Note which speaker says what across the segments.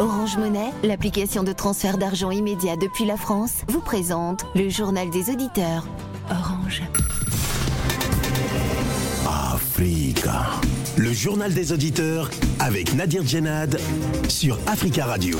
Speaker 1: Orange Monnaie, l'application de transfert d'argent immédiat depuis la France, vous présente le journal des auditeurs. Orange.
Speaker 2: Africa. Le journal des auditeurs avec Nadir Djenad sur Africa Radio.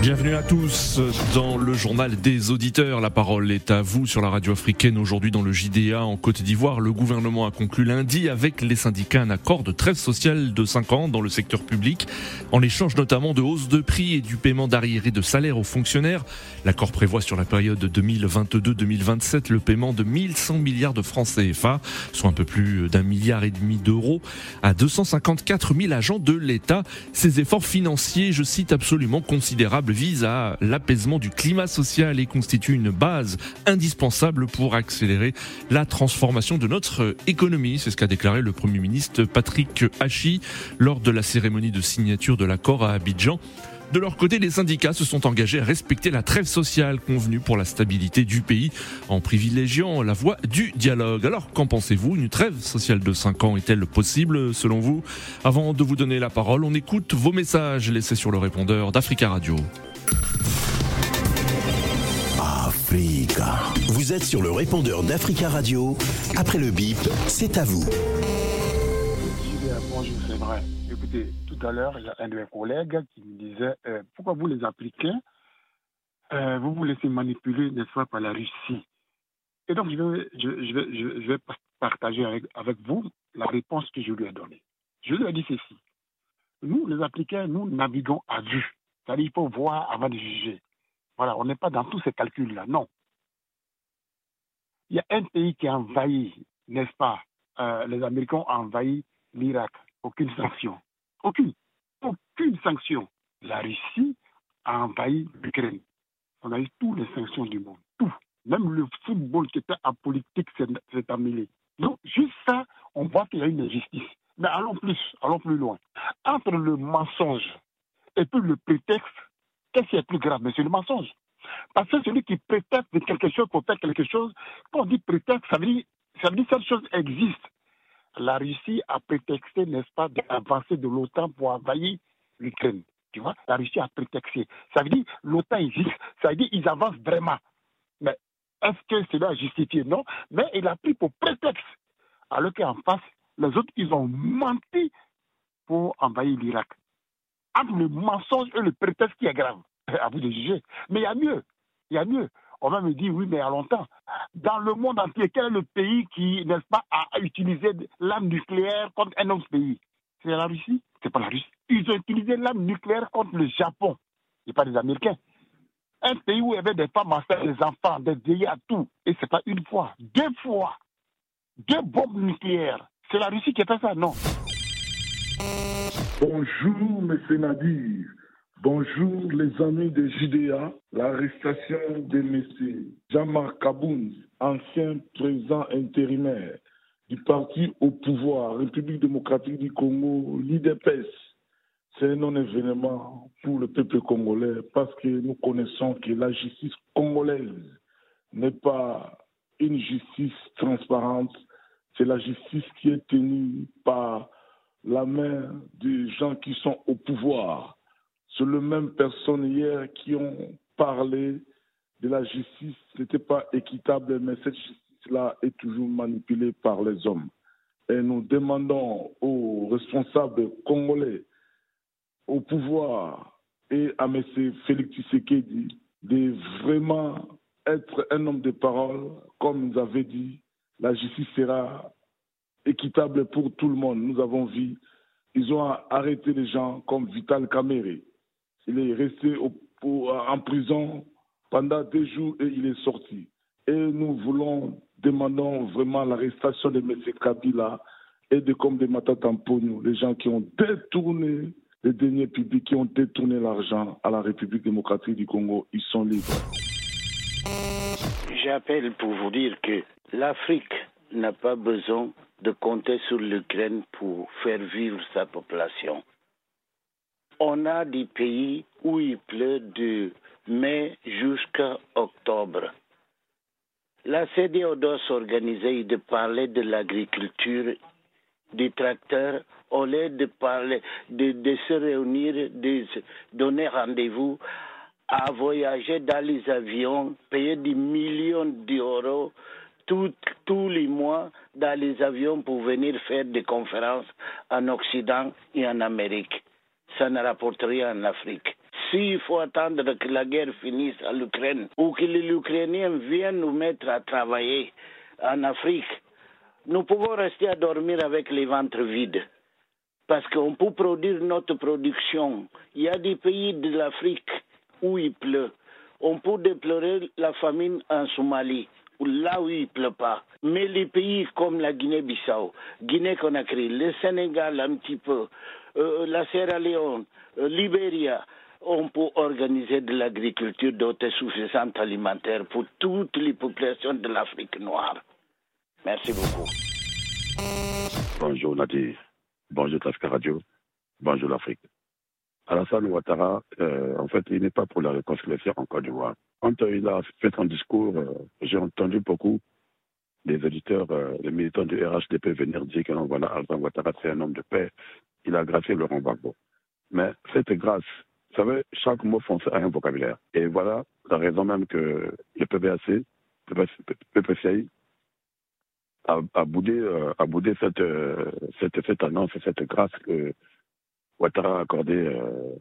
Speaker 3: Bienvenue à tous dans le journal des auditeurs. La parole est à vous sur la radio africaine. Aujourd'hui dans le JDA en Côte d'Ivoire, le gouvernement a conclu lundi avec les syndicats un accord de trêve sociale de 5 ans dans le secteur public, en échange notamment de hausse de prix et du paiement d'arriérés de salaire aux fonctionnaires. L'accord prévoit sur la période 2022-2027 le paiement de 1100 milliards de francs CFA, soit un peu plus d'un milliard et demi d'euros, à 254 000 agents de l'État. Ces efforts financiers, je cite absolument considérables, vise à l'apaisement du climat social et constitue une base indispensable pour accélérer la transformation de notre économie. C'est ce qu'a déclaré le Premier ministre Patrick Hachi lors de la cérémonie de signature de l'accord à Abidjan. De leur côté, les syndicats se sont engagés à respecter la trêve sociale convenue pour la stabilité du pays en privilégiant la voie du dialogue. Alors, qu'en pensez-vous? Une trêve sociale de 5 ans est-elle possible selon vous? Avant de vous donner la parole, on écoute vos messages laissés sur le répondeur d'Africa Radio.
Speaker 2: Africa. Vous êtes sur le répondeur d'Africa Radio. Après le bip, c'est à vous.
Speaker 4: Bonjour, c'est vrai. Écoutez, tout à l'heure, il un de mes collègues qui me disait euh, pourquoi vous, les Africains, euh, vous vous laissez manipuler, n'est-ce pas, par la Russie? Et donc, je vais, je, vais, je, vais partager avec, avec vous la réponse que je lui ai donnée. Je lui ai dit ceci. Nous, les Africains, nous naviguons à vue. C'est-à-dire qu'il faut voir avant de juger. Voilà, on n'est pas dans tous ces calculs-là, non. Il y a un pays qui a envahi, n'est-ce pas euh, Les Américains ont envahi l'Irak. Aucune sanction. Aucune. Aucune sanction. La Russie a envahi l'Ukraine. On a eu toutes les sanctions du monde. Tout. Même le football qui était apolitique s'est amélioré. Donc, juste ça, on voit qu'il y a une injustice. Mais allons plus, allons plus loin. Entre le mensonge et puis le prétexte, qu'est-ce qui est plus grave? Mais c'est le mensonge. Parce que celui qui prétexte quelque chose pour faire quelque chose, quand on dit prétexte, ça veut dire, ça veut dire que cette chose existe la Russie a prétexté, n'est-ce pas, d'avancer de l'OTAN pour envahir l'Ukraine. Tu vois, la Russie a prétexté. Ça veut dire l'OTAN existe, ça veut dire qu'ils avancent vraiment. Mais est-ce que cela a justifié? Non, mais il a pris pour prétexte. Alors qu'en face, les autres, ils ont menti pour envahir l'Irak. Entre le mensonge et le prétexte qui est grave, à vous de juger. Mais il y a mieux, il y a mieux on va me dire, oui, mais à longtemps. Dans le monde entier, quel est le pays qui, n'est-ce pas, a utilisé l'arme nucléaire contre un autre pays? C'est la Russie C'est pas la Russie. Ils ont utilisé l'arme nucléaire contre le Japon, et pas les Américains. Un pays où il y avait des femmes enceintes, des enfants, des vieillards, tout. Et c'est pas une fois, deux fois. Deux bombes nucléaires. C'est la Russie qui a fait ça, non?
Speaker 5: Bonjour, M. Nadir. Bonjour les amis de JDA. L'arrestation de M. Jean-Marc Kaboun, ancien président intérimaire du parti au pouvoir, République démocratique du Congo, l'IDPS, c'est un non-événement pour le peuple congolais parce que nous connaissons que la justice congolaise n'est pas une justice transparente, c'est la justice qui est tenue par la main des gens qui sont au pouvoir c'est les mêmes personnes hier qui ont parlé de la justice. Ce n'était pas équitable, mais cette justice-là est toujours manipulée par les hommes. Et nous demandons aux responsables congolais, au pouvoir et à M. Félix Tshisekedi de vraiment être un homme de parole, comme nous avait dit, la justice sera équitable pour tout le monde. Nous avons vu, ils ont arrêté les gens comme Vital Kamere, il est resté en prison pendant deux jours et il est sorti. Et nous voulons, demandons vraiment l'arrestation de M. Kabila et de comme de Matatampono, les gens qui ont détourné les deniers publics, qui ont détourné l'argent à la République démocratique du Congo, ils sont libres.
Speaker 6: J'appelle pour vous dire que l'Afrique n'a pas besoin de compter sur l'Ukraine pour faire vivre sa population on a des pays où il pleut de mai jusqu'à octobre. La CDO doit s'organiser et de parler de l'agriculture des tracteurs au lieu de parler, de, se réunir, de donner rendez-vous, à voyager dans les avions, payer des millions d'euros tous les mois dans les avions pour venir faire des conférences en Occident et en Amérique. Ça ne rapporte rien en Afrique. S'il faut attendre que la guerre finisse en Ukraine ou que les Ukrainiens viennent nous mettre à travailler en Afrique, nous pouvons rester à dormir avec les ventres vides. Parce qu'on peut produire notre production. Il y a des pays de l'Afrique où il pleut. On peut déplorer la famine en Somalie, là où il ne pleut pas. Mais les pays comme la Guinée-Bissau, Guinée-Conakry, le Sénégal un petit peu, la Sierra Leone, euh, Libéria, on peut organiser de l'agriculture d'autosuffisance alimentaire pour toutes les populations de l'Afrique noire. Merci beaucoup.
Speaker 7: Bonjour Nadir. Bonjour Tasca Radio. Bonjour l'Afrique. Alassane Ouattara, euh, en fait, il n'est pas pour la réconciliation en Côte d'Ivoire. Quand euh, il a fait son discours, euh, j'ai entendu beaucoup des auditeurs, euh, militants du RHDP venir dire que non, Alassane Ouattara, c'est un homme de paix. Il a gracié Laurent Gbagbo. Mais cette grâce, vous savez, chaque mot français a un vocabulaire. Et voilà la raison même que le PBAC, PPCI, a, a boudé, euh, euh, cette, annonce, cette grâce que Ouattara a accordée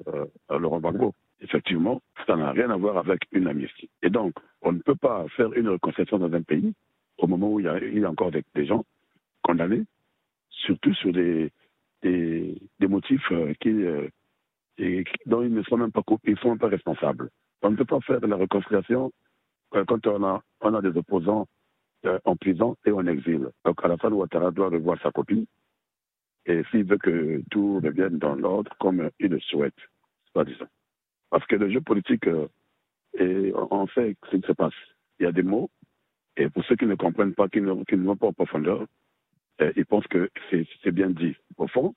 Speaker 7: euh, à Laurent Gbagbo. Effectivement, ça n'a rien à voir avec une amnistie. Et donc, on ne peut pas faire une réconciliation dans un pays au moment où il y a, encore des gens condamnés, surtout sur des, des, motifs euh, euh, qui- dont ils ne sont même pas, ils sont pas responsables. On ne peut pas faire de la réconciliation euh, quand on a, des opposants en prison et en exil. Donc Alassane Ouattara doit revoir sa copie et s'il veut que tout revienne dans l'ordre comme il le souhaite, soi-disant. Parce que le jeu politique, et on sait ce qui se passe. Il y a des mots, et pour ceux qui ne comprennent pas, qui ne, qui ne vont pas en profondeur, euh, ils pensent que c'est bien dit. Au fond,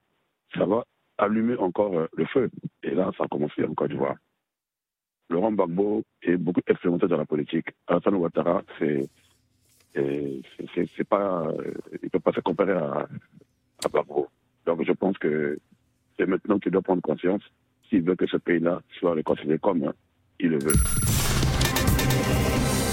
Speaker 7: ça va allumer encore euh, le feu. Et là, ça a commencé en Côte d'Ivoire. Laurent Gbagbo est beaucoup expérimenté dans la politique. Alassane Ouattara, c'est et c'est- pas, euh, il peut pas se comparer à, à Gbagbo. Donc je pense que c'est maintenant qu'il doit prendre conscience s'il veut que ce pays-là soit réconcilié comme euh, il le veut.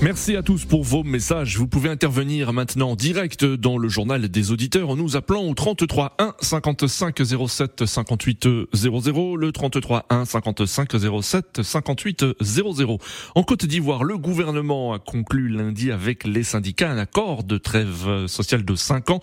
Speaker 3: Merci à tous pour vos messages. Vous pouvez intervenir maintenant en direct dans le journal des auditeurs en nous appelant au 33 1 55 07 58 00, le 33 1 55 07 58 00. En Côte d'Ivoire, le gouvernement a conclu lundi avec les syndicats un accord de trêve sociale de 5 ans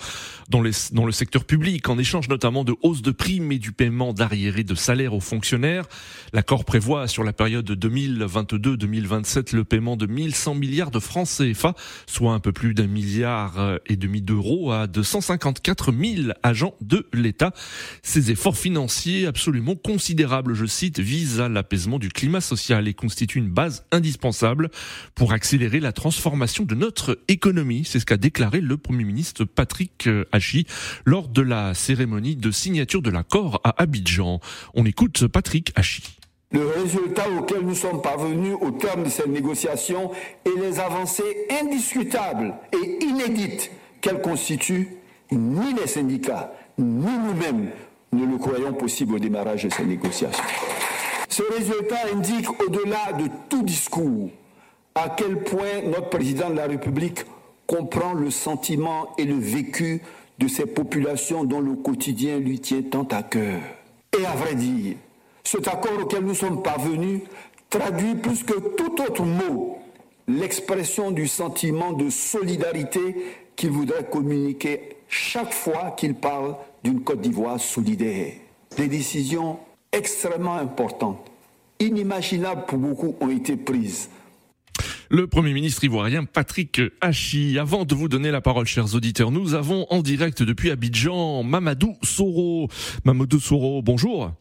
Speaker 3: dans, le secteur public, en échange notamment de hausse de primes et du paiement d'arriérés de salaire aux fonctionnaires. L'accord prévoit sur la période 2022-2027 le paiement de 1100 de francs CFA, soit un peu plus d'un milliard euh, et demi d'euros à 254 000 agents de l'État. Ces efforts financiers absolument considérables, je cite, visent à l'apaisement du climat social et constituent une base indispensable pour accélérer la transformation de notre économie. C'est ce qu'a déclaré le Premier ministre Patrick euh, Hachi lors de la cérémonie de signature de l'accord à Abidjan. On écoute Patrick Hachi.
Speaker 8: Le résultat auquel nous sommes parvenus au terme de cette négociation et les avancées indiscutables et inédites qu'elles constituent, ni les syndicats, ni nous-mêmes ne le croyons possible au démarrage de ces négociations. Ce résultat indique, au-delà de tout discours, à quel point notre président de la République comprend le sentiment et le vécu de ces populations dont le quotidien lui tient tant à cœur. Et à vrai dire, cet accord auquel nous sommes parvenus traduit plus que tout autre mot l'expression du sentiment de solidarité qu'il voudrait communiquer chaque fois qu'il parle d'une Côte d'Ivoire solidaire. Des décisions extrêmement importantes, inimaginables pour beaucoup, ont été prises.
Speaker 3: Le Premier ministre ivoirien Patrick Hachi. Avant de vous donner la parole, chers auditeurs, nous avons en direct depuis Abidjan Mamadou Soro. Mamadou Soro, bonjour.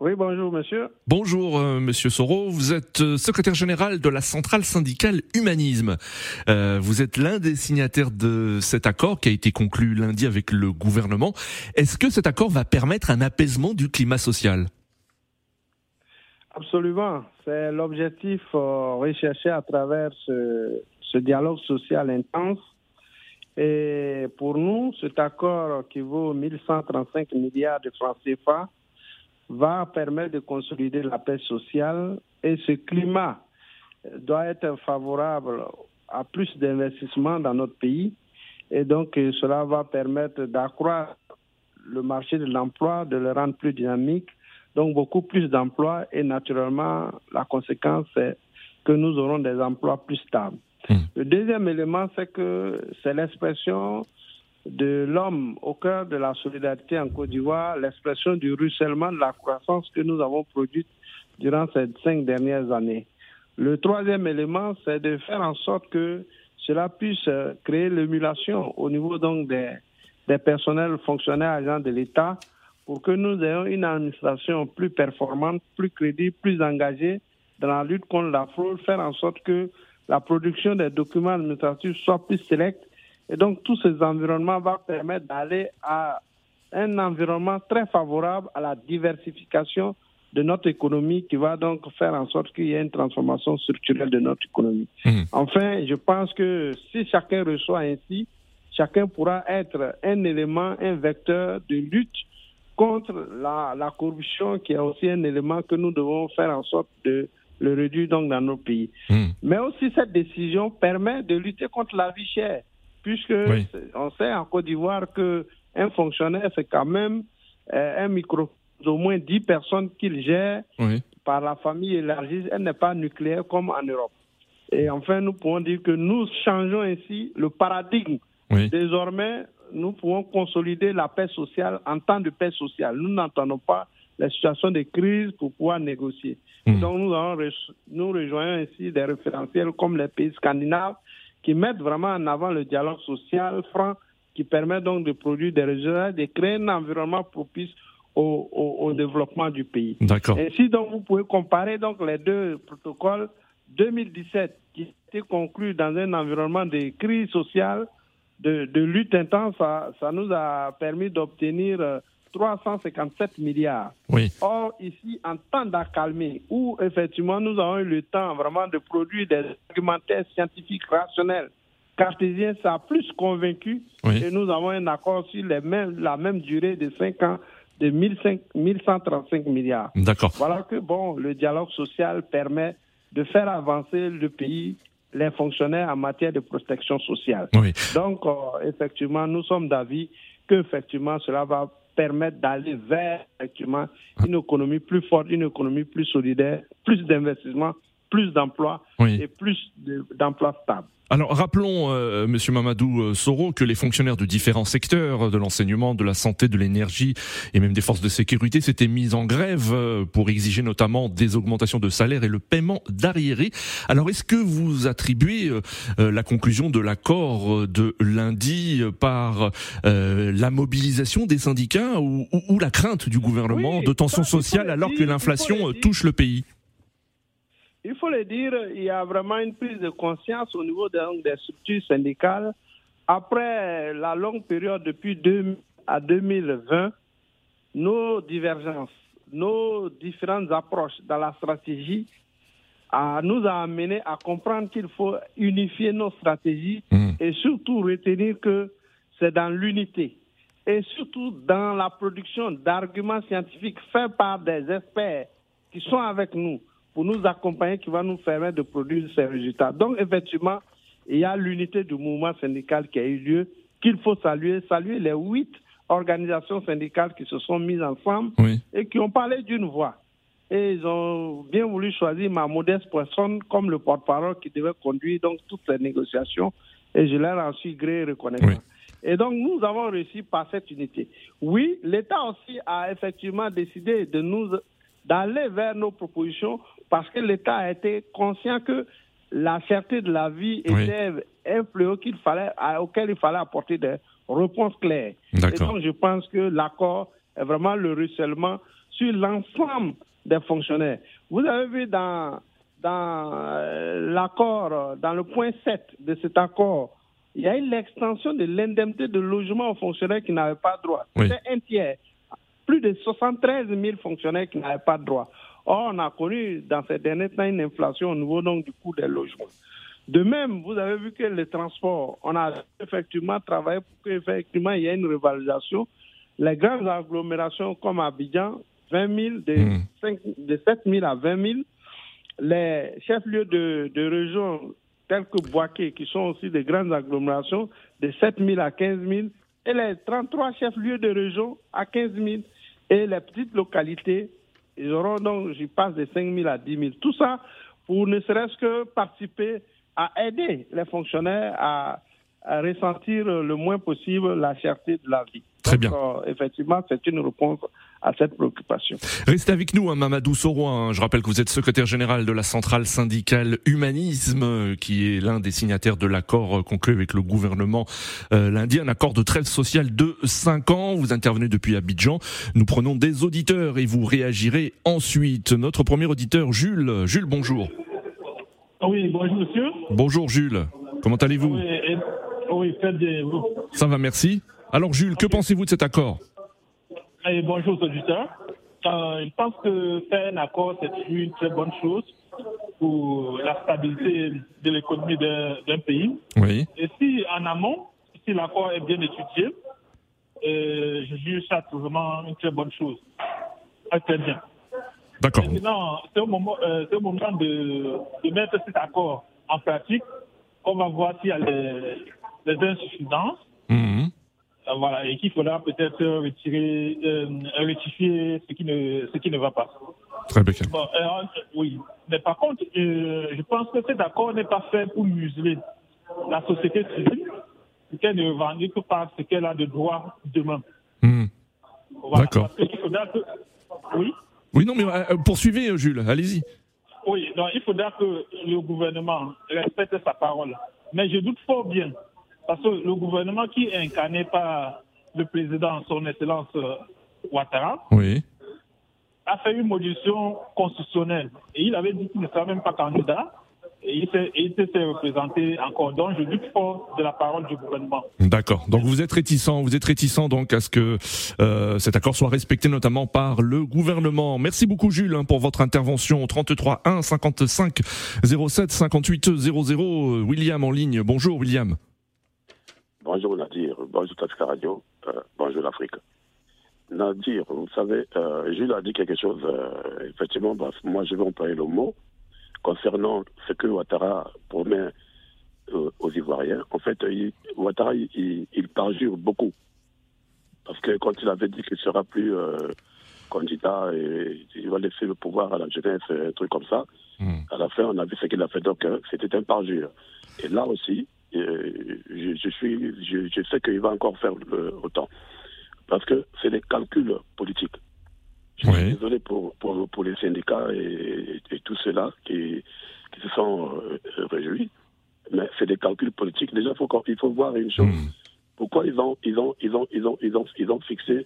Speaker 9: Oui, bonjour monsieur.
Speaker 3: Bonjour euh, Monsieur Soro, vous êtes euh, secrétaire général de la centrale syndicale Humanisme. Euh, vous êtes l'un des signataires de cet accord qui a été conclu lundi avec le gouvernement. Est-ce que cet accord va permettre un apaisement du climat social?
Speaker 9: Absolument. C'est l'objectif recherché à travers ce, ce, dialogue social intense. Et pour nous, cet accord qui vaut 1135 milliards de francs CFA va permettre de consolider la paix sociale et ce climat doit être favorable à plus d'investissements dans notre pays. Et donc, cela va permettre d'accroître le marché de l'emploi, de le rendre plus dynamique, donc beaucoup plus d'emplois et naturellement, la conséquence, c'est que nous aurons des emplois plus stables. Hmm. Le deuxième élément, c'est que c'est l'expression de l'homme au cœur de la solidarité en Côte d'Ivoire, l'expression du ruissellement de la croissance que nous avons produite durant ces cinq dernières années. Le troisième élément, c'est de faire en sorte que cela puisse créer l'émulation au niveau donc des, des personnels fonctionnaires agents de l'État pour que nous ayons une administration plus performante, plus crédible, plus engagée dans la lutte contre la fraude, faire en sorte que la production des documents administratifs soit plus sélecte. Et donc, tous ces environnements vont permettre d'aller à un environnement très favorable à la diversification de notre économie qui va donc faire en sorte qu'il y ait une transformation structurelle de notre économie. Mmh. Enfin, je pense que si chacun reçoit ainsi, chacun pourra être un élément, un vecteur de lutte contre la, la, corruption, qui est aussi un élément que nous devons faire en sorte de le réduire donc dans nos pays. Hmm. Mais aussi cette décision permet de lutter contre la vie chère, puisque on sait en Côte d'Ivoire que un fonctionnaire c'est quand même euh, un micro au moins 10 personnes qu'il gère par la famille élargie, elle n'est pas nucléaire comme en Europe. Et enfin, nous pouvons dire que nous changeons ainsi le paradigme Désormais, nous pouvons consolider la paix sociale en temps de paix sociale. Nous n'entendons pas la situation de crise pour pouvoir négocier. Hmm. Donc nous, nous rejoignons ainsi des référentiels comme les pays scandinaves qui mettent vraiment en avant le dialogue social franc qui permet donc de produire des résultats, de créer un environnement propice au, au, développement du pays.
Speaker 3: D'accord.
Speaker 9: Ainsi, donc, vous pouvez comparer donc les deux protocoles 2017 qui été conclu dans un environnement de crise sociale de, lutte intense, ça, nous a permis d'obtenir 357 euh, milliards.
Speaker 3: Oui.
Speaker 9: Or, ici, en temps d'accalmie, où effectivement nous avons eu le temps vraiment de produire des argumentaires scientifiques rationnels, cartésiens, ça a plus convaincu et nous avons un accord sur les mêmes, la même durée de 5 ans de 1135 milliards.
Speaker 3: D'accord.
Speaker 9: Voilà que, bon, le dialogue social permet de faire avancer le pays les fonctionnaires en matière de protection sociale. Donc, euh, effectivement, nous sommes d'avis que effectivement, cela va permettre d'aller vers effectivement une économie plus forte, une économie plus solidaire, plus d'investissement, plus d'emplois et plus d'emplois stables.
Speaker 3: Alors rappelons, euh, Monsieur Mamadou euh, Soro, que les fonctionnaires de différents secteurs, de l'enseignement, de la santé, de l'énergie et même des forces de sécurité s'étaient mis en grève euh, pour exiger notamment des augmentations de salaire et le paiement d'arriérés. Alors est-ce que vous attribuez la conclusion de l'accord de lundi par la mobilisation des syndicats ou, la crainte du gouvernement de tensions sociales alors que l'inflation touche le pays?
Speaker 9: Il faut le dire, il y a vraiment une prise de conscience au niveau des, structures syndicales. Après la longue période depuis 2000 à 2020, nos divergences, nos différentes approches dans la stratégie nous a amené à comprendre qu'il faut unifier nos stratégies mmh. et surtout retenir que c'est dans l'unité et surtout dans la production d'arguments scientifiques faits par des experts qui sont avec nous pour nous accompagner qui va nous permettre de produire ces résultats. Donc, effectivement, il y a l'unité du mouvement syndical qui a eu lieu, qu'il faut saluer, saluer les huit organisations syndicales qui se sont mises ensemble et qui ont parlé d'une voix. Et ils ont bien voulu choisir ma modeste personne comme le porte-parole qui devait conduire donc toutes les négociations. Et je leur en suis gré et reconnaissant. Et donc, nous avons réussi par cette unité. Oui, l'État aussi a effectivement décidé de nous d'aller vers nos propositions parce que l'État a été conscient que la cherté de la vie était un fléau qu'il fallait, auquel il fallait apporter des réponses claires. Et donc, je pense que l'accord est vraiment le ruissellement sur l'ensemble des fonctionnaires. Vous avez vu dans, dans euh, l'accord, dans le point 7 de cet accord, il y a eu l'extension de l'indemnité de logement aux fonctionnaires qui n'avaient pas droit. C'était un tiers. Plus de 73 000 fonctionnaires qui n'avaient pas droit. Or, on a connu dans ces derniers temps une inflation au niveau donc, du coût des logements. De même, vous avez vu que les transports, on a effectivement travaillé pour qu'effectivement il y ait une revalorisation. Les grandes agglomérations comme Abidjan, 20 000, de, 5, de 7 000 à 20 000. Les chefs-lieux de, de région tels que Boaké, qui sont aussi des grandes agglomérations, de 7 000 à 15 000. Et les 33 chefs-lieux de région à 15 000. Et les petites localités, ils auront donc, j'y passe, de 5 000 à 10 000. Tout ça pour ne serait-ce que participer à aider les fonctionnaires à, ressentir le moins possible la cherté de la vie.
Speaker 3: Très bien.
Speaker 9: Euh, effectivement, c'est une réponse à cette préoccupation.
Speaker 3: Restez avec nous, hein, Mamadou Soroy. Hein. Je rappelle que vous êtes secrétaire général de la centrale syndicale Humanisme, euh, qui est l'un des signataires de l'accord euh, conclu avec le gouvernement lundi, un accord de trêve sociale de 5 ans. Vous intervenez depuis Abidjan. Nous prenons des auditeurs et vous réagirez ensuite. Notre premier auditeur, Jules. Jules, bonjour.
Speaker 10: Oui, bonjour monsieur.
Speaker 3: Bonjour Jules. Comment allez-vous?
Speaker 10: Oui, très bien.
Speaker 3: Ça va, merci. Alors Jules, que pensez-vous de cet accord
Speaker 10: et Bonjour aux auditeurs. Euh, je pense que faire un accord, c'est une très bonne chose pour la stabilité de l'économie d'un pays.
Speaker 3: Oui.
Speaker 10: Et si en amont, si l'accord est bien étudié, euh, je juge ça vraiment une très bonne chose. Très bien.
Speaker 3: D'accord.
Speaker 10: c'est au moment, euh, au moment de, de, mettre cet accord en pratique qu'on va voir s'il y a les, les insuffisances.
Speaker 3: Mhm.
Speaker 10: Euh, voilà, et qu'il faudra peut-être retirer, euh, rectifier ce qui, ne, ce qui ne va pas.
Speaker 3: Très bien.
Speaker 10: Bon, euh, oui, mais par contre, je pense que cet accord n'est pas fait pour museler la société civile, qu'elle ne revendique pas ce qu'elle a de droit demain.
Speaker 3: Mhm.
Speaker 10: Voilà,
Speaker 3: D'accord.
Speaker 10: que... Oui
Speaker 3: Oui, non, mais poursuivez, Jules, allez-y.
Speaker 10: Oui, donc il faudra que le gouvernement respecte sa parole. Mais je doute fort bien, parce que le gouvernement qui est incarné par le président, son excellence euh, Ouattara,
Speaker 3: Oui.
Speaker 10: a fait une modification constitutionnelle. Et il avait dit qu'il ne sera même pas candidat. Et il s'est- et il s'est représenté encore. Donc je doute fort de la parole du gouvernement.
Speaker 3: D'accord. Donc vous êtes réticent, vous êtes réticent donc à ce que euh, cet accord soit respecté notamment par le gouvernement. Merci beaucoup Jules hein, pour votre intervention 33 1 55 07 58 00 William en ligne. Bonjour William.
Speaker 7: Bonjour Nadir, bonjour Tafika Radio, euh, bonjour l'Afrique. Nadir, vous savez, euh, Jules a dit quelque chose, euh, effectivement, bah, moi je vais employer le mot, concernant ce que Ouattara promet aux Ivoiriens. En fait, il, Ouattara, il, il, il parjure beaucoup. Parce que quand il avait dit qu'il ne sera plus candidat et il va laisser le pouvoir à la jeunesse, un truc comme ça, à la fin, on a vu ce qu'il a fait. Donc, c'était un parjure. Et là aussi, je, je, suis, je, je sais qu'il va encore faire le- autant. Parce que c'est des calculs politiques. Je suis désolé pour, pour, pour les syndicats et, et tous ceux-là qui, qui se sont euh, réjouis, mais c'est des calculs politiques. Déjà, faut il faut voir une chose. Pourquoi ils ont, ils ont, ils ont, ils ont, ils ont, ils ont fixé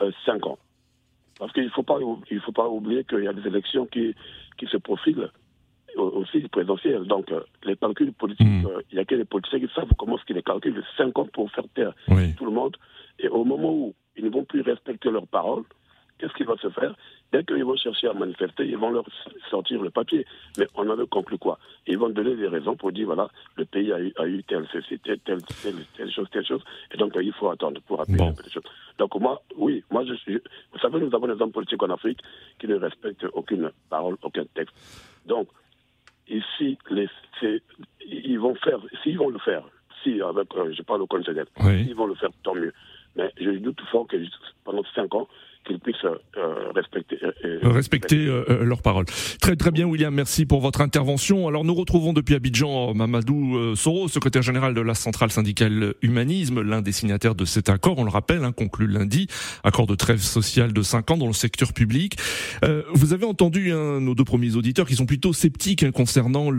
Speaker 7: euh, cinq ans? Parce qu'il ne faut pas, il faut pas oublier qu'il y a des élections qui, qui se profilent aussi présidentielles. Donc, euh, les calculs politiques, euh, il y a que les politiciens qui savent comment est-ce qu'ils les calculent. Cinq ans pour faire taire tout le monde. Et au moment où ils ne vont plus respecter leurs paroles, qu'est-ce qui va se faire? Dès qu'ils vont chercher à manifester, ils vont leur sortir le papier. Mais on avait conclu quoi? Ils vont donner des raisons pour dire, voilà, le pays a eu, a eu telle ceci, telle, telle, telle, telle chose, telle chose. Et donc, euh, il faut attendre pour appuyer un peu les choses. Donc, moi, oui, moi, je suis... Vous savez, nous avons des hommes politiques en Afrique qui ne respectent aucune parole, aucun texte. Donc, ici, les, c'est- ils vont faire, s'ils vont le faire, si, avec, euh, je parle au conditionnel,
Speaker 3: Oui.
Speaker 7: s'ils vont le faire, tant mieux. Mais je doute fort que pendant cinq ans, qu'ils puissent euh, respecter. euh,
Speaker 3: Respecter euh, euh, paroles. Très très bien William, merci pour votre intervention. Alors nous retrouvons depuis Abidjan Mamadou Soro, secrétaire général de la centrale syndicale Humanisme, l'un des signataires de cet accord, on le rappelle, hein, conclu lundi, accord de trêve sociale de 5 ans dans le secteur public. Vous avez entendu hein, nos deux premiers auditeurs qui sont plutôt sceptiques hein, concernant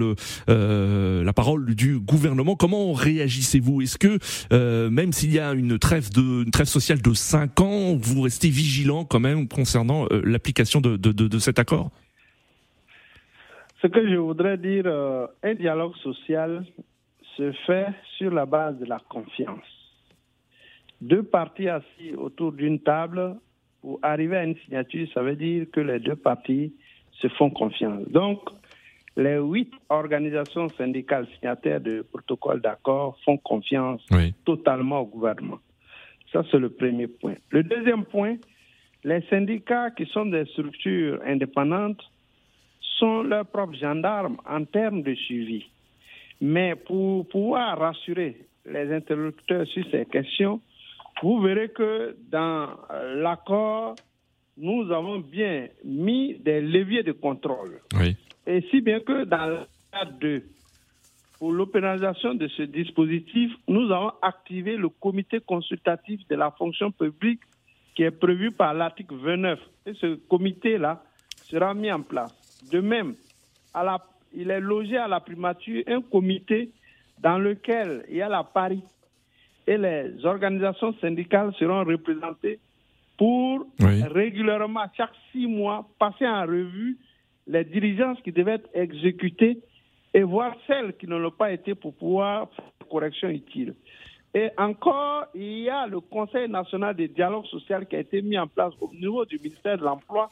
Speaker 3: la parole du gouvernement. Comment réagissez-vous? Est-ce que même s'il y a une trêve, de, une trêve sociale de 5 ans, vous restez vigilant quand même concernant euh, l'application de, de, de, de cet accord?
Speaker 9: Ce que je voudrais dire, euh, un dialogue social se fait sur la base de la confiance. Deux parties assis autour d'une table pour arriver à une signature, ça veut dire que les deux parties se font confiance. Donc, les huit organisations syndicales signataires du protocole d'accord font confiance totalement au gouvernement. Ça, c'est le premier point. Le deuxième point, les syndicats qui sont des structures indépendantes sont leurs propres gendarmes en termes de suivi. Mais pour pouvoir rassurer les interlocuteurs sur ces questions, vous verrez que dans l'accord, nous avons bien mis des leviers de contrôle. Et si bien que dans le cadre de pour l'opéralisation de ce dispositif, nous avons activé le comité consultatif de la fonction publique qui est prévu par l'article 29. Et ce comité-là sera mis en place. De même, à la, il est logé à la primature un comité dans lequel il y a la parité et les organisations syndicales seront représentées pour régulièrement, chaque six mois, passer en revue les diligences qui devaient être exécutées et voir celles qui ne l'ont pas été pour pouvoir faire des corrections utiles. Et encore, il y a le Conseil national de dialogue social qui a été mis en place au niveau du ministère de l'Emploi.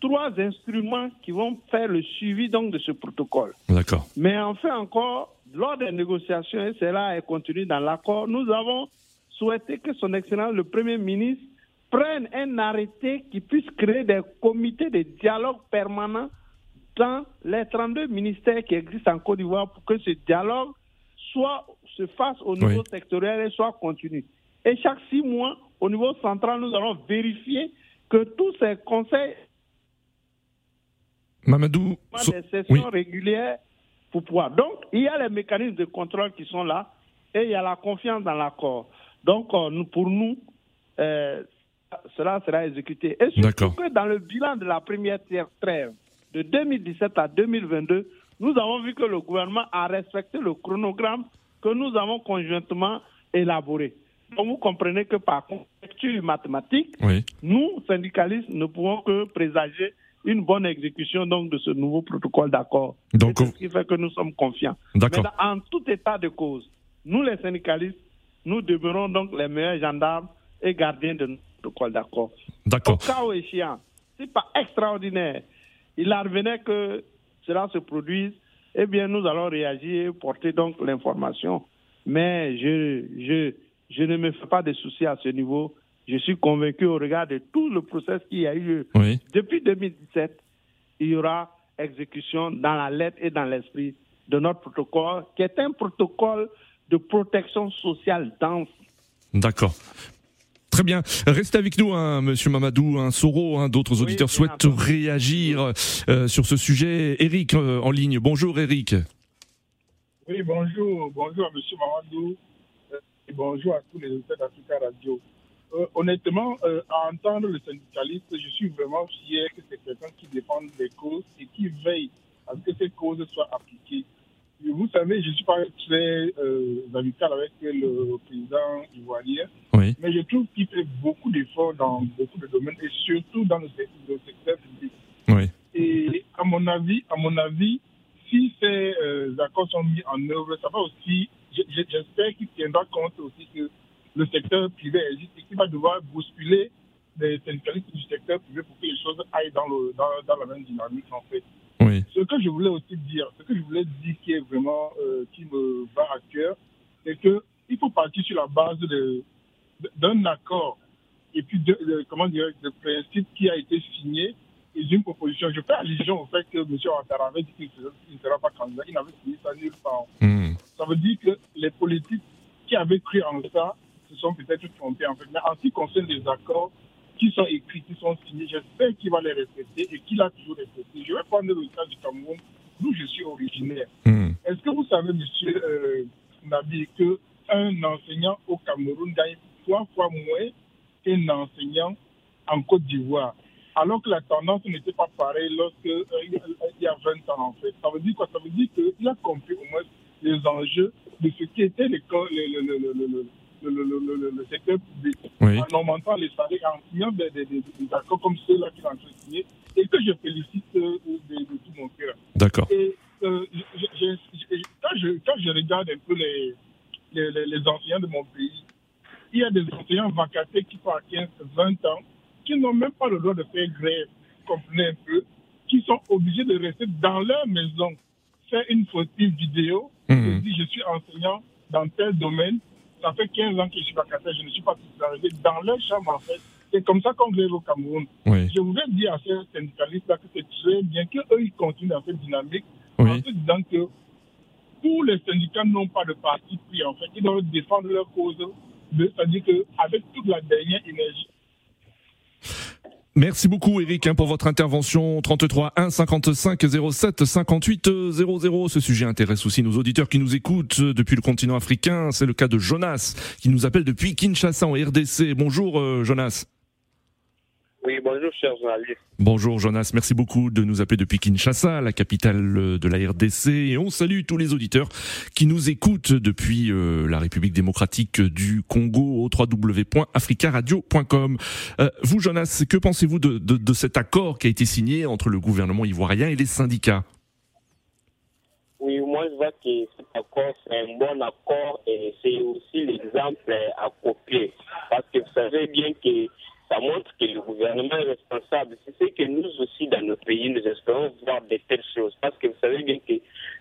Speaker 9: Trois instruments qui vont faire le suivi donc de ce protocole.
Speaker 3: D'accord.
Speaker 9: Mais enfin encore, lors des négociations, et cela est contenu dans l'accord, nous avons souhaité que son Excellence le Premier ministre prenne un arrêté qui puisse créer des comités de dialogue permanent dans les 32 ministères qui existent en Côte d'Ivoire pour que ce dialogue soit se fasse au niveau sectoriel et soit continu. Et chaque six mois, au niveau central, nous allons vérifier que tous ces conseils
Speaker 3: Mamadou,
Speaker 9: des sessions régulières pour pouvoir. Donc, il y a les mécanismes de contrôle qui sont là et il y a la confiance dans l'accord. Donc, euh, pour nous, euh, cela sera exécuté. Et surtout que dans le bilan de la première trêve de 2017 à 2022, nous avons vu que le gouvernement a respecté le chronogramme que nous avons conjointement élaboré. Donc vous comprenez que par conjecture mathématique, nous, syndicalistes, ne pouvons que présager une bonne exécution donc de ce nouveau protocole d'accord. Donc, ce qui fait que nous sommes confiants. Mais en tout état de cause, nous les syndicalistes, nous demeurons donc les meilleurs gendarmes et gardiens de notre protocole d'accord. Au cas où échéant, c'est pas extraordinaire, il revenait que cela se produise, eh bien nous allons réagir, porter donc l'information. Mais je, je, je ne me fais pas de soucis à ce niveau je suis convaincu au regard de tout le processus qui a eu depuis 2017, il y aura exécution dans la lettre et dans l'esprit de notre protocole, qui est un protocole de protection sociale dense.
Speaker 3: D'accord. Très bien. Restez avec nous, hein, Monsieur Mamadou, un Soro. Hein, D'autres auditeurs souhaitent réagir euh, sur ce sujet. Eric euh, en ligne. Bonjour, Eric.
Speaker 11: Oui, bonjour. Bonjour à Monsieur Mamadou. Et bonjour à tous les auditeurs d'Africa Radio. Euh, honnêtement, euh, à entendre le syndicaliste, je suis vraiment fier que c'est quelqu'un qui défend des causes et qui veille à ce que ces causes soient appliquées. Vous savez, je ne suis pas très euh, amical avec le président ivoirien, mais je trouve qu'il fait beaucoup d'efforts dans beaucoup de domaines et surtout dans le, secteur public. Et à mon avis, à mon avis, si ces accords sont mis en œuvre, ça va aussi, j'espère qu'il tiendra compte aussi que le secteur privé existe et qui va devoir bousculer les syndicalistes du secteur privé pour que les choses aillent dans, le, dans, dans la même dynamique en fait. Ce que je voulais aussi dire, ce que je voulais dire qui est vraiment, euh, qui me va à cœur, c'est qu'il faut partir sur la base d'un accord et puis de, comment dire, de principe qui a été signé et d'une proposition. Je fais allusion au fait que M. Ouattara avait dit qu'il ne sera pas candidat. Il n'avait signé ça nulle part.
Speaker 3: Hmm.
Speaker 11: Ça veut dire que les politiques qui avaient cru en ça se sont peut-être trompés en fait. Mais en ce qui concerne les accords qui sont écrits, qui sont signés, j'espère qu'il va les respecter et qu'il a toujours respecté. Je vais prendre le cas du Cameroun, d'où je suis originaire.
Speaker 3: Hmm.
Speaker 11: Est-ce que vous savez, monsieur euh, Nabi, qu'un enseignant au Cameroun gagne trois fois moins qu'un enseignant en Côte d'Ivoire? Alors que la tendance n'était pas pareille lorsque euh, il y a 20 ans en fait. Ça veut dire quoi? Ça veut dire qu'il a compris au moins les enjeux de ce qui était le, le, le, le, le, secteur public
Speaker 3: oui.
Speaker 11: en augmentant les salaires, en signant des, des, des, accords comme ceux-là qu'il a signé et que je félicite euh, de, de, tout mon cœur.
Speaker 3: D'accord.
Speaker 11: Et euh, je, je, quand, je, quand je regarde un peu les, les, les, enseignants de mon pays, il y a des enseignants vacataires qui à 15, 20 ans, qui n'ont même pas le droit de faire grève, comprenez un peu. qui sont obligés de rester dans leur maison, faire une fautive vidéo,
Speaker 3: Mhm.
Speaker 11: je dis je suis enseignant dans tel domaine, ça fait 15 ans que je suis vacataire, je ne suis pas arrivé dans leur chambre en fait. C'est comme ça qu'on grève au Cameroun.
Speaker 3: Oui.
Speaker 11: Je voudrais dire à ces syndicalistes-là que c'est très bien qu'eux, ils continuent dans cette dynamique
Speaker 3: Oui.
Speaker 11: en se disant que tous les syndicats n'ont pas de parti pris en fait. Ils doivent défendre leur cause, c'est-à-dire qu'avec toute la dernière énergie.
Speaker 3: Merci beaucoup Eric hein, pour votre intervention 33 1 55 07 58 00. Ce sujet intéresse aussi nos auditeurs qui nous écoutent depuis le continent africain. C'est le cas de Jonas qui nous appelle depuis Kinshasa en RDC. Bonjour euh, Jonas.
Speaker 12: Oui, bonjour, chers journalistes.
Speaker 3: Bonjour Jonas, merci beaucoup de nous appeler depuis Kinshasa, la capitale euh, de la RDC, et on salue tous les auditeurs qui nous écoutent depuis euh, la République démocratique du Congo au www.africaradio.com. Euh, vous Jonas, que pensez-vous de, de, de cet accord qui a été signé entre le gouvernement ivoirien et les syndicats?
Speaker 12: Oui, moi, je vois que cet accord, c'est un bon accord et c'est aussi l'exemple à copier. Parce que vous savez bien que ça montre que le gouvernement est responsable. C'est ce que nous aussi, dans nos pays, nous espérons voir de telles choses. Parce que vous savez bien que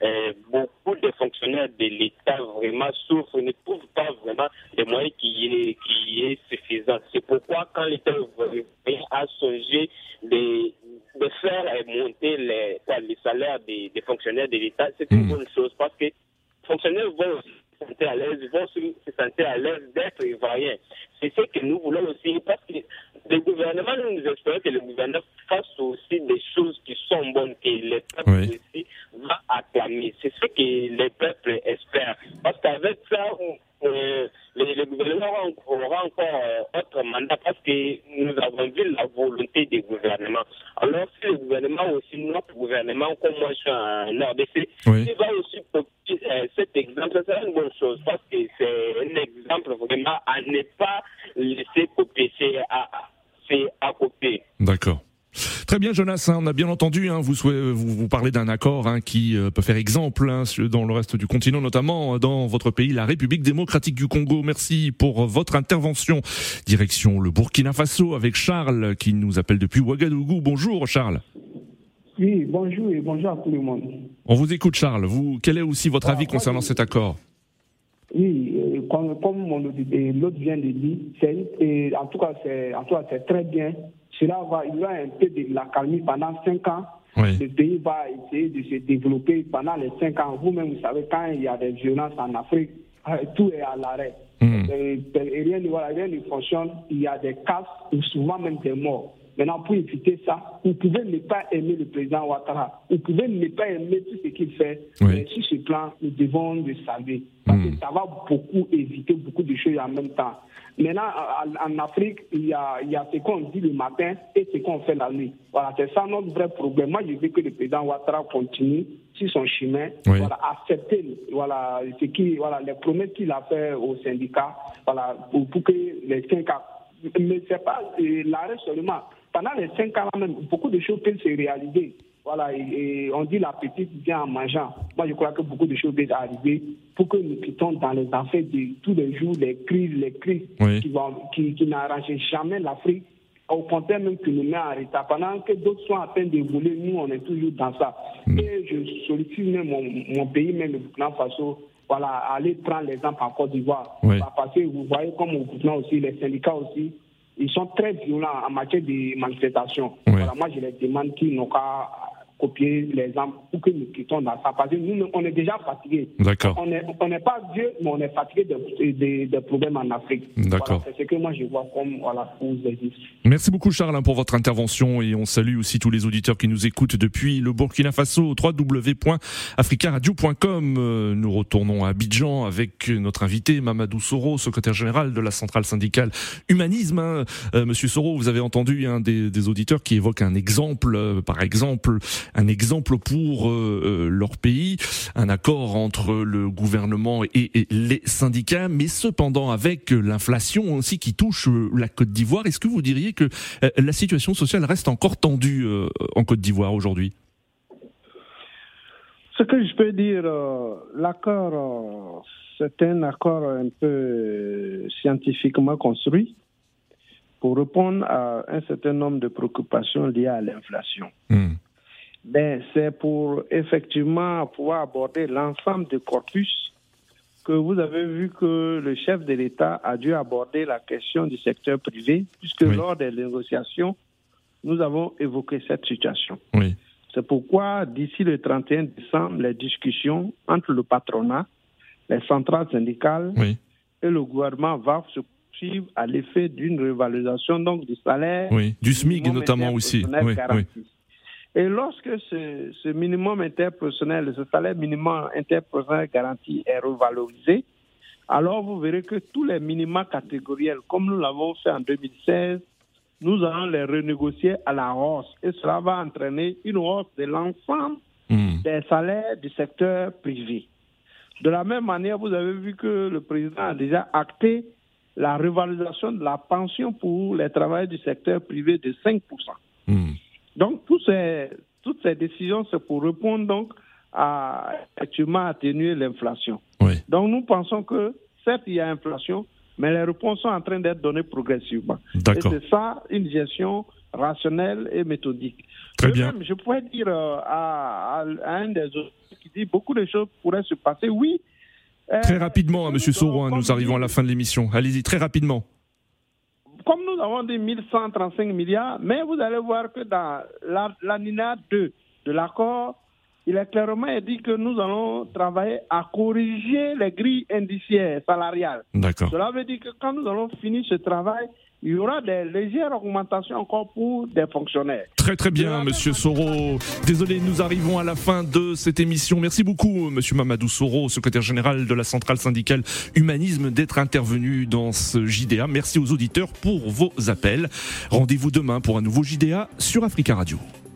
Speaker 12: euh, beaucoup de fonctionnaires de l'État vraiment souffrent, ne trouvent pas vraiment les moyens qui est, qui est suffisant. C'est pourquoi quand l'État a songé de, de faire monter les, salaires des, des fonctionnaires de l'État, c'est une bonne chose parce que les fonctionnaires vont aussi se à l'aise, vont se se sentir à l'aise d'être ivoiriens. C'est ce que nous voulons aussi parce que le gouvernement, nous, nous espérons que le gouvernement fasse aussi des choses qui sont bonnes, que les peuples aussi vont acclamer. C'est ce que les peuples espèrent. Parce qu'avec ça, euh, le, le gouvernement aura encore euh, autre mandat parce que nous avons vu la volonté des gouvernements. Alors, si le gouvernement aussi, notre gouvernement, comme moi je suis en RDC, il va aussi cet exemple, sera une bonne chose parce que c'est un exemple vraiment à ne pas laisser copier, c'est à, c'est.
Speaker 3: D'accord. Très bien, Jonas. hein, on a bien entendu. hein, vous, vous, vous parlez d'un accord hein, qui euh, peut faire exemple hein, dans le reste du continent, notamment euh, dans votre pays, la République démocratique du Congo. Merci pour euh, votre intervention. Direction le Burkina Faso avec Charles qui nous appelle depuis Ouagadougou. Bonjour, Charles.
Speaker 13: Oui, bonjour et bonjour à tout le monde.
Speaker 3: On vous écoute, Charles. Vous, quel est aussi votre avis concernant cet accord
Speaker 13: Oui, euh, comme, l'autre vient de dire, et en tout cas, c'est, très bien. Cela va, il y aura un peu de la calmie pendant cinq ans. Le pays va essayer de se développer pendant les cinq ans. Vous-même, vous savez, quand il y a des violences en Afrique, euh, tout est à l'arrêt. Et, et rien, ne- voilà, rien ne fonctionne. Il y a des cas, ou souvent même des morts. Maintenant, pour éviter ça, vous pouvez ne pas aimer le président Ouattara. Vous pouvez ne pas aimer tout ce qu'il fait. Mais sur ce plan, nous devons le saluer. Parce que ça va beaucoup éviter beaucoup de choses en même temps. Maintenant, en, Afrique, il y, a, il y a ce qu'on dit le matin et ce qu'on fait la nuit. Voilà, c'est ça notre vrai problème. Moi, je veux que le président Ouattara continue sur son chemin,
Speaker 3: Oui.
Speaker 13: voilà, accepter voilà, ce qui, voilà, les promesses qu'il a fait aux syndicats voilà, pour, pour que les ans. Mais c'est pas euh, l'arrêt seulement. Pendant les cinq ans, même, beaucoup de choses peuvent se réaliser. Voilà, et, et on dit la petite vient en mangeant. Moi, je crois que beaucoup de choses peuvent arriver pour que nous quittons dans les affaires de tous les jours, les crises, les crises
Speaker 3: Oui.
Speaker 13: qui, vont, qui, qui n'arrangent jamais l'Afrique. Au contraire, même qui nous met en retard. Pendant que d'autres sont en train d'évoluer, nous, on est toujours dans ça. Et je sollicite même mon, mon pays, même le Burkina Faso, voilà, aller prendre l'exemple en Côte d'Ivoire.
Speaker 3: Oui.
Speaker 13: Parce que vous voyez, comme au Burkina aussi, les syndicats aussi, ils sont très violents en matière de manifestation. Voilà, moi, je les demande qu'ils n'ont qu'à copier l'exemple pour que nous quittons dans ça. Parce que nous, on est déjà fatigués.
Speaker 3: D'accord.
Speaker 13: On n'est on n'est pas vieux, mais on est fatigué des des- des problèmes en Afrique.
Speaker 3: D'accord.
Speaker 13: Voilà, c'est ce que moi, je vois comme voilà, aider.
Speaker 3: Merci beaucoup Charles hein, pour votre intervention et on salue aussi tous les auditeurs qui nous écoutent depuis le Burkina Faso www.africaradio.com. Euh, Nous retournons à Abidjan avec notre invité Mamadou Soro, secrétaire général de la centrale syndicale Humanisme. hein. Euh, Monsieur Soro, vous avez entendu un des, des auditeurs qui évoque un exemple, euh, par exemple, un exemple pour euh, euh, leur pays, un accord entre le gouvernement et, et les syndicats, mais cependant avec l'inflation aussi qui touche euh, la Côte d'Ivoire, est-ce que vous diriez que la situation sociale reste encore tendue en Côte d'Ivoire aujourd'hui?
Speaker 13: Ce que je peux dire, euh, l'accord, euh, c'est un accord un peu scientifiquement construit pour répondre à un certain nombre de préoccupations liées à l'inflation.
Speaker 9: Ben, c'est pour effectivement pouvoir aborder l'ensemble du corpus que vous avez vu que le chef de l'État a dû aborder la question du secteur privé, puisque lors des négociations, nous avons évoqué cette situation.
Speaker 3: Oui.
Speaker 9: C'est pourquoi, d'ici le 31 décembre, les discussions entre le patronat, les centrales syndicales et le gouvernement vont se poursuivre à l'effet d'une revalorisation donc, du salaire.
Speaker 3: Oui, du SMIC notamment aussi. Oui,
Speaker 9: Et lorsque ce, ce, minimum interprofessionnel, ce salaire minimum interprofessionnel garanti est revalorisé, alors vous verrez que tous les minima catégoriels, comme nous l'avons fait en 2016, nous allons les renégocier à la hausse et cela va entraîner une hausse de l'ensemble hmm. des salaires du secteur privé. De la même manière, vous avez vu que le président a déjà acté la revalorisation de la pension pour les travailleurs du secteur privé de 5%. Donc, toutes ces, toutes ces décisions, c'est pour répondre donc à atténuer l'inflation. Donc, nous pensons que certes, il y a inflation, mais les réponses sont en train d'être données progressivement. Et c'est ça, une gestion rationnelle et méthodique.
Speaker 3: Très bien.
Speaker 9: je pourrais dire euh, à, un des autres qui dit beaucoup de choses pourraient se passer. Oui.
Speaker 3: Euh, très rapidement, hein, Monsieur hein, nous arrivons à la fin de l'émission. Allez-y, très rapidement.
Speaker 9: Comme nous avons dit 1135 milliards, mais vous allez voir que dans l'anina 2 de l'accord, il est clairement dit que nous allons travailler à corriger les grilles indiciaires salariales. Cela veut dire que quand nous allons finir ce travail, il y aura des légères augmentations encore pour des fonctionnaires.
Speaker 3: Très très bien, Monsieur Soro. Désolé, nous arrivons à la fin de cette émission. Merci beaucoup, Monsieur Mamadou Soro, secrétaire général de la centrale syndicale Humanisme, d'être intervenu dans ce JDA. Merci aux auditeurs pour vos appels. Rendez-vous demain pour un nouveau JDA sur Africa Radio.